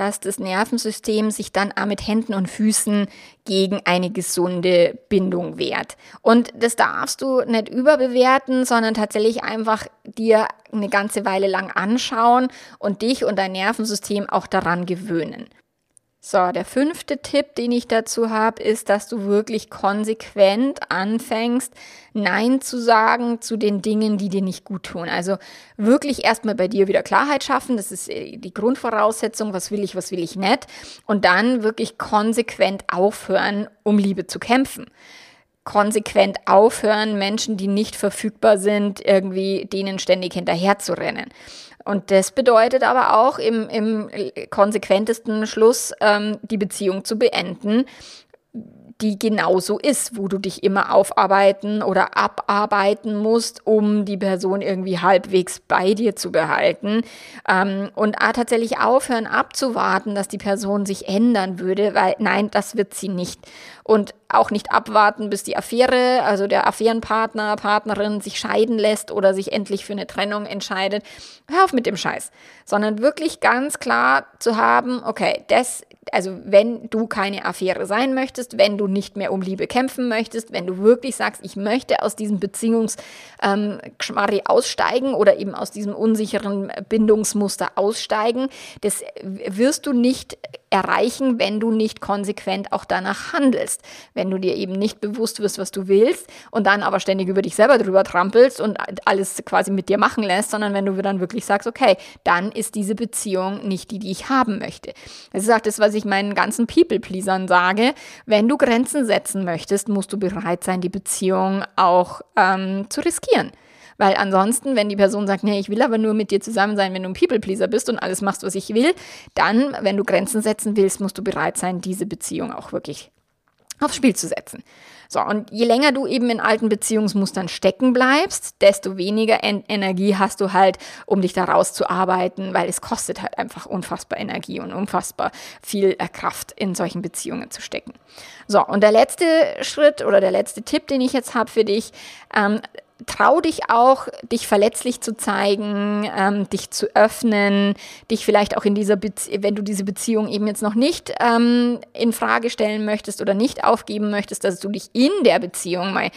dass das Nervensystem sich dann auch mit Händen und Füßen gegen eine gesunde Bindung wehrt. Und das darfst du nicht überbewerten, sondern tatsächlich einfach dir eine ganze Weile lang anschauen und dich und dein Nervensystem auch daran gewöhnen. So, der fünfte Tipp, den ich dazu habe, ist, dass du wirklich konsequent anfängst, Nein zu sagen zu den Dingen, die dir nicht gut tun. Also wirklich erstmal bei dir wieder Klarheit schaffen. Das ist äh, die Grundvoraussetzung. Was will ich, was will ich nicht? Und dann wirklich konsequent aufhören, um Liebe zu kämpfen konsequent aufhören, Menschen, die nicht verfügbar sind, irgendwie denen ständig hinterher zu rennen. Und das bedeutet aber auch im, im konsequentesten Schluss ähm, die Beziehung zu beenden, die genauso ist, wo du dich immer aufarbeiten oder abarbeiten musst, um die Person irgendwie halbwegs bei dir zu behalten. Ähm, und tatsächlich aufhören abzuwarten, dass die Person sich ändern würde, weil nein, das wird sie nicht. Und auch nicht abwarten, bis die Affäre, also der Affärenpartner, Partnerin sich scheiden lässt oder sich endlich für eine Trennung entscheidet. Hör auf mit dem Scheiß. Sondern wirklich ganz klar zu haben, okay, das also wenn du keine Affäre sein möchtest, wenn du nicht mehr um Liebe kämpfen möchtest, wenn du wirklich sagst, ich möchte aus diesem Beziehungsgeschmarri ähm, aussteigen oder eben aus diesem unsicheren Bindungsmuster aussteigen, das wirst du nicht erreichen, wenn du nicht konsequent auch danach handelst. Wenn du dir eben nicht bewusst wirst, was du willst und dann aber ständig über dich selber drüber trampelst und alles quasi mit dir machen lässt, sondern wenn du dann wirklich sagst, okay, dann ist diese Beziehung nicht die, die ich haben möchte. Das ist auch das, was ich meinen ganzen People-Pleasern sage. Wenn du Grenzen setzen möchtest, musst du bereit sein, die Beziehung auch ähm, zu riskieren. Weil ansonsten, wenn die Person sagt, nee, ich will aber nur mit dir zusammen sein, wenn du ein People-Pleaser bist und alles machst, was ich will, dann, wenn du Grenzen setzen willst, musst du bereit sein, diese Beziehung auch wirklich aufs Spiel zu setzen. So, und je länger du eben in alten Beziehungsmustern stecken bleibst, desto weniger en Energie hast du halt, um dich da rauszuarbeiten, weil es kostet halt einfach unfassbar Energie und unfassbar viel äh, Kraft in solchen Beziehungen zu stecken. So, und der letzte Schritt oder der letzte Tipp, den ich jetzt habe für dich, ähm, trau dich auch, dich verletzlich zu zeigen, ähm, dich zu öffnen, dich vielleicht auch in dieser, Bezie wenn du diese Beziehung eben jetzt noch nicht ähm, in Frage stellen möchtest oder nicht aufgeben möchtest, dass du dich in der Beziehung mal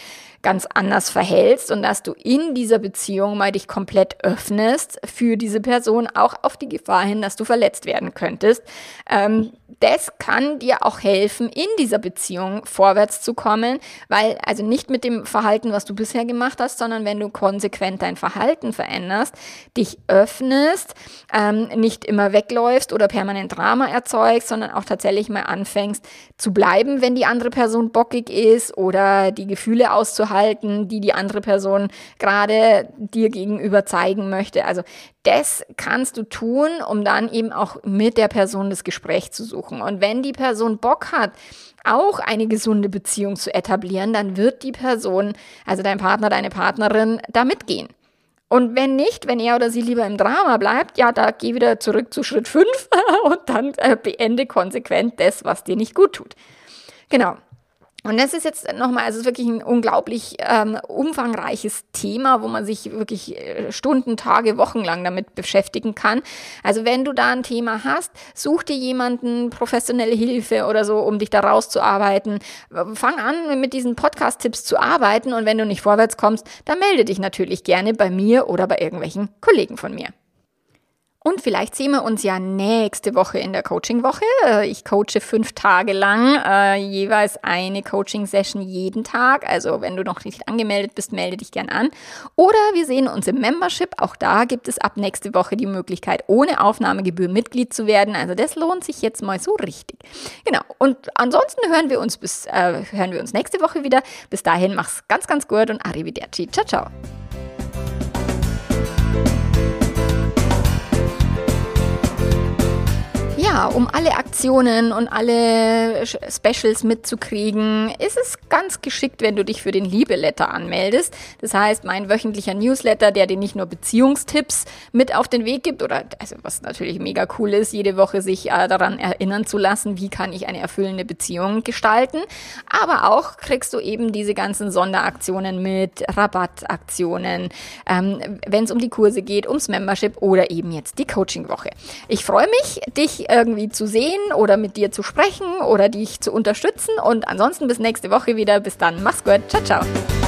ganz anders verhältst und dass du in dieser Beziehung mal dich komplett öffnest für diese Person, auch auf die Gefahr hin, dass du verletzt werden könntest. Ähm, das kann dir auch helfen, in dieser Beziehung vorwärts zu kommen, weil also nicht mit dem Verhalten, was du bisher gemacht hast, sondern wenn du konsequent dein Verhalten veränderst, dich öffnest, ähm, nicht immer wegläufst oder permanent Drama erzeugst, sondern auch tatsächlich mal anfängst zu bleiben, wenn die andere Person bockig ist oder die Gefühle auszuhalten die die andere Person gerade dir gegenüber zeigen möchte. Also das kannst du tun, um dann eben auch mit der Person das Gespräch zu suchen. Und wenn die Person Bock hat, auch eine gesunde Beziehung zu etablieren, dann wird die Person, also dein Partner, deine Partnerin, da mitgehen. Und wenn nicht, wenn er oder sie lieber im Drama bleibt, ja, da geh wieder zurück zu Schritt 5 und dann äh, beende konsequent das, was dir nicht gut tut. Genau. Und das ist jetzt nochmal, also wirklich ein unglaublich ähm, umfangreiches Thema, wo man sich wirklich äh, Stunden, Tage, Wochen lang damit beschäftigen kann. Also wenn du da ein Thema hast, such dir jemanden, professionelle Hilfe oder so, um dich da rauszuarbeiten. Fang an, mit diesen Podcast-Tipps zu arbeiten und wenn du nicht vorwärts kommst, dann melde dich natürlich gerne bei mir oder bei irgendwelchen Kollegen von mir. Und vielleicht sehen wir uns ja nächste Woche in der Coaching-Woche. Äh, ich coache fünf Tage lang, äh, jeweils eine Coaching-Session jeden Tag. Also wenn du noch nicht angemeldet bist, melde dich gern an. Oder wir sehen uns im Membership. Auch da gibt es ab nächste Woche die Möglichkeit, ohne Aufnahmegebühr Mitglied zu werden. Also das lohnt sich jetzt mal so richtig. Genau. Und ansonsten hören wir uns bis äh, hören wir uns nächste Woche wieder. Bis dahin mach's ganz, ganz gut und arrivederci. Ciao, ciao. Um alle Aktionen und alle Specials mitzukriegen, ist es ganz geschickt, wenn du dich für den Liebeletter anmeldest. Das heißt, mein wöchentlicher Newsletter, der dir nicht nur Beziehungstipps mit auf den Weg gibt oder also was natürlich mega cool ist, jede Woche sich äh, daran erinnern zu lassen, wie kann ich eine erfüllende Beziehung gestalten, aber auch kriegst du eben diese ganzen Sonderaktionen mit Rabattaktionen, ähm, wenn es um die Kurse geht, ums Membership oder eben jetzt die Coachingwoche. Ich freue mich, dich äh, irgendwie zu sehen oder mit dir zu sprechen oder dich zu unterstützen. Und ansonsten bis nächste Woche wieder. Bis dann. Mach's gut. Ciao, ciao.